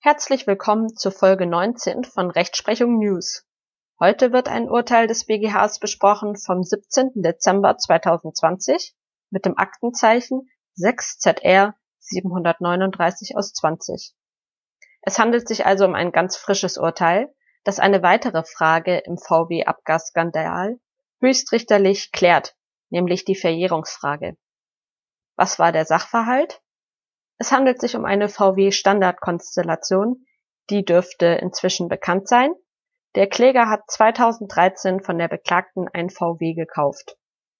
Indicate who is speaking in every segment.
Speaker 1: Herzlich willkommen zur Folge 19 von Rechtsprechung News. Heute wird ein Urteil des BGHs besprochen vom 17. Dezember 2020 mit dem Aktenzeichen 6ZR 739 aus 20. Es handelt sich also um ein ganz frisches Urteil, das eine weitere Frage im VW-Abgasskandal höchstrichterlich klärt, nämlich die Verjährungsfrage. Was war der Sachverhalt? Es handelt sich um eine VW-Standardkonstellation, die dürfte inzwischen bekannt sein. Der Kläger hat 2013 von der Beklagten einen VW gekauft.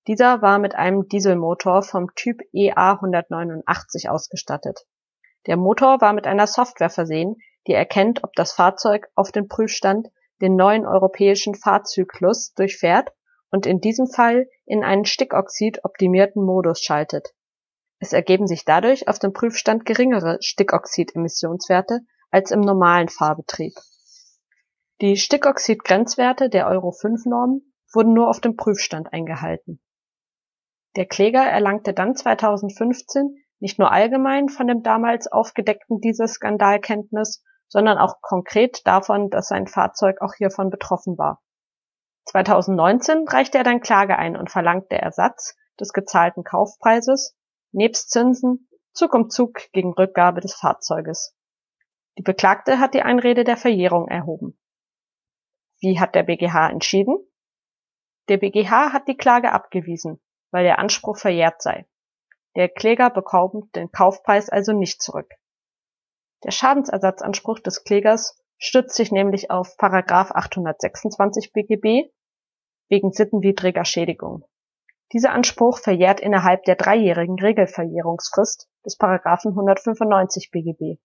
Speaker 1: Dieser war mit einem Dieselmotor vom Typ EA 189 ausgestattet. Der Motor war mit einer Software versehen, die erkennt, ob das Fahrzeug auf den Prüfstand den neuen europäischen Fahrzyklus durchfährt und in diesem Fall in einen Stickoxid optimierten Modus schaltet es ergeben sich dadurch auf dem Prüfstand geringere Stickoxid-Emissionswerte als im normalen Fahrbetrieb. Die Stickoxid-Grenzwerte der Euro-5-Norm wurden nur auf dem Prüfstand eingehalten. Der Kläger erlangte dann 2015 nicht nur allgemein von dem damals aufgedeckten Dieselskandal Kenntnis, sondern auch konkret davon, dass sein Fahrzeug auch hiervon betroffen war. 2019 reichte er dann Klage ein und verlangte Ersatz des gezahlten Kaufpreises nebst Zinsen Zug um Zug gegen Rückgabe des Fahrzeuges. Die Beklagte hat die Einrede der Verjährung erhoben. Wie hat der BGH entschieden? Der BGH hat die Klage abgewiesen, weil der Anspruch verjährt sei. Der Kläger bekommt den Kaufpreis also nicht zurück. Der Schadensersatzanspruch des Klägers stützt sich nämlich auf Paragraph 826 BGB wegen sittenwidriger Schädigung. Dieser Anspruch verjährt innerhalb der dreijährigen Regelverjährungsfrist des Paragraphen 195 BGB.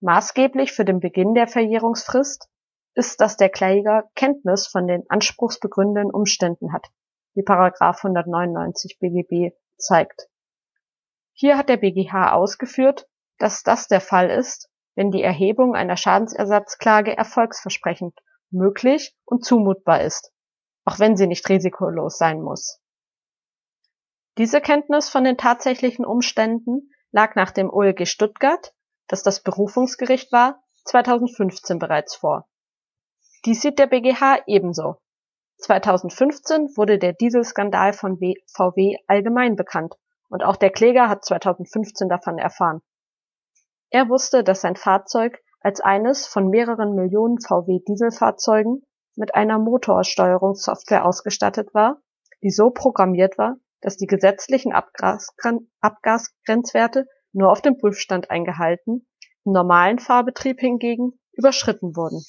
Speaker 1: Maßgeblich für den Beginn der Verjährungsfrist ist, dass der Kläger Kenntnis von den anspruchsbegründenden Umständen hat, wie Paragraph 199 BGB zeigt. Hier hat der BGH ausgeführt, dass das der Fall ist, wenn die Erhebung einer Schadensersatzklage erfolgsversprechend, möglich und zumutbar ist, auch wenn sie nicht risikolos sein muss. Diese Kenntnis von den tatsächlichen Umständen lag nach dem OLG Stuttgart, das das Berufungsgericht war, 2015 bereits vor. Dies sieht der BGH ebenso. 2015 wurde der Dieselskandal von VW allgemein bekannt und auch der Kläger hat 2015 davon erfahren. Er wusste, dass sein Fahrzeug als eines von mehreren Millionen VW Dieselfahrzeugen mit einer Motorsteuerungssoftware ausgestattet war, die so programmiert war, dass die gesetzlichen Abgasgrenzwerte nur auf dem Prüfstand eingehalten, im normalen Fahrbetrieb hingegen überschritten wurden.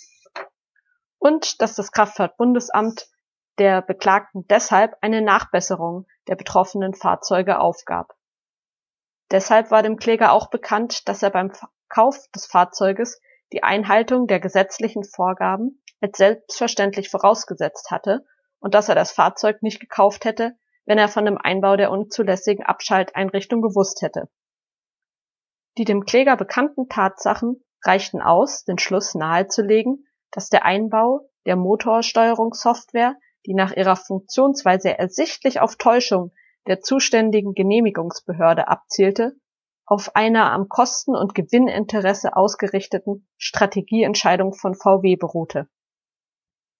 Speaker 1: Und dass das Kraftfahrtbundesamt der Beklagten deshalb eine Nachbesserung der betroffenen Fahrzeuge aufgab. Deshalb war dem Kläger auch bekannt, dass er beim Kauf des Fahrzeuges die Einhaltung der gesetzlichen Vorgaben als selbstverständlich vorausgesetzt hatte und dass er das Fahrzeug nicht gekauft hätte, wenn er von dem Einbau der unzulässigen Abschalteinrichtung gewusst hätte. Die dem Kläger bekannten Tatsachen reichten aus, den Schluss nahezulegen, dass der Einbau der Motorsteuerungssoftware, die nach ihrer Funktionsweise ersichtlich auf Täuschung der zuständigen Genehmigungsbehörde abzielte, auf einer am Kosten- und Gewinninteresse ausgerichteten Strategieentscheidung von VW beruhte.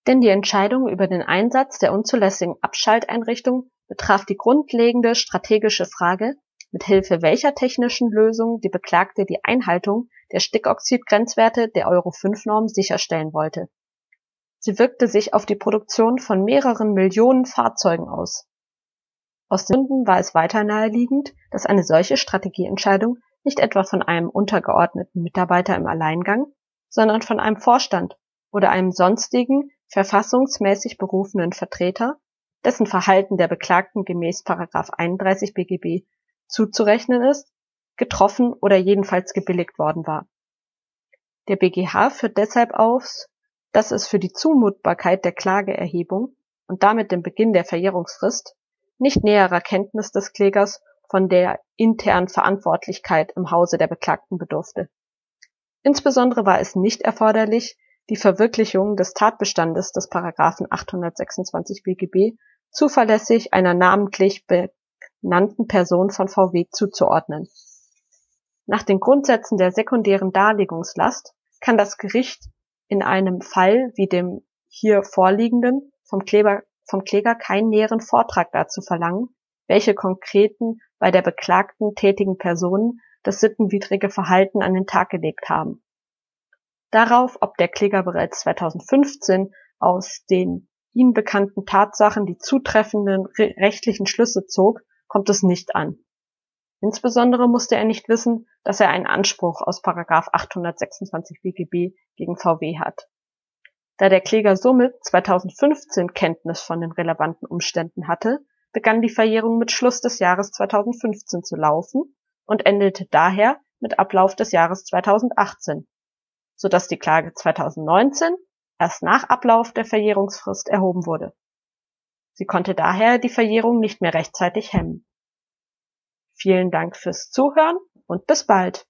Speaker 1: Denn die Entscheidung über den Einsatz der unzulässigen Abschalteinrichtung betraf die grundlegende strategische Frage, mit Hilfe welcher technischen Lösung die Beklagte die Einhaltung der Stickoxid-Grenzwerte der Euro-5-Norm sicherstellen wollte. Sie wirkte sich auf die Produktion von mehreren Millionen Fahrzeugen aus. Aus den Gründen war es weiter naheliegend, dass eine solche Strategieentscheidung nicht etwa von einem untergeordneten Mitarbeiter im Alleingang, sondern von einem Vorstand oder einem sonstigen verfassungsmäßig berufenen Vertreter dessen Verhalten der Beklagten gemäß § 31 BGB zuzurechnen ist, getroffen oder jedenfalls gebilligt worden war. Der BGH führt deshalb aus, dass es für die Zumutbarkeit der Klageerhebung und damit den Beginn der Verjährungsfrist nicht näherer Kenntnis des Klägers von der internen Verantwortlichkeit im Hause der Beklagten bedurfte. Insbesondere war es nicht erforderlich, die Verwirklichung des Tatbestandes des Paragraphen 826 BGB zuverlässig einer namentlich benannten Person von VW zuzuordnen. Nach den Grundsätzen der sekundären Darlegungslast kann das Gericht in einem Fall wie dem hier vorliegenden vom Kläger, vom Kläger keinen näheren Vortrag dazu verlangen, welche konkreten bei der Beklagten tätigen Personen das sittenwidrige Verhalten an den Tag gelegt haben. Darauf, ob der Kläger bereits 2015 aus den ihm bekannten Tatsachen die zutreffenden rechtlichen Schlüsse zog, kommt es nicht an. Insbesondere musste er nicht wissen, dass er einen Anspruch aus 826 BGB gegen VW hat. Da der Kläger somit 2015 Kenntnis von den relevanten Umständen hatte, begann die Verjährung mit Schluss des Jahres 2015 zu laufen und endete daher mit Ablauf des Jahres 2018, so dass die Klage 2019 erst nach Ablauf der Verjährungsfrist erhoben wurde. Sie konnte daher die Verjährung nicht mehr rechtzeitig hemmen. Vielen Dank fürs Zuhören und bis bald.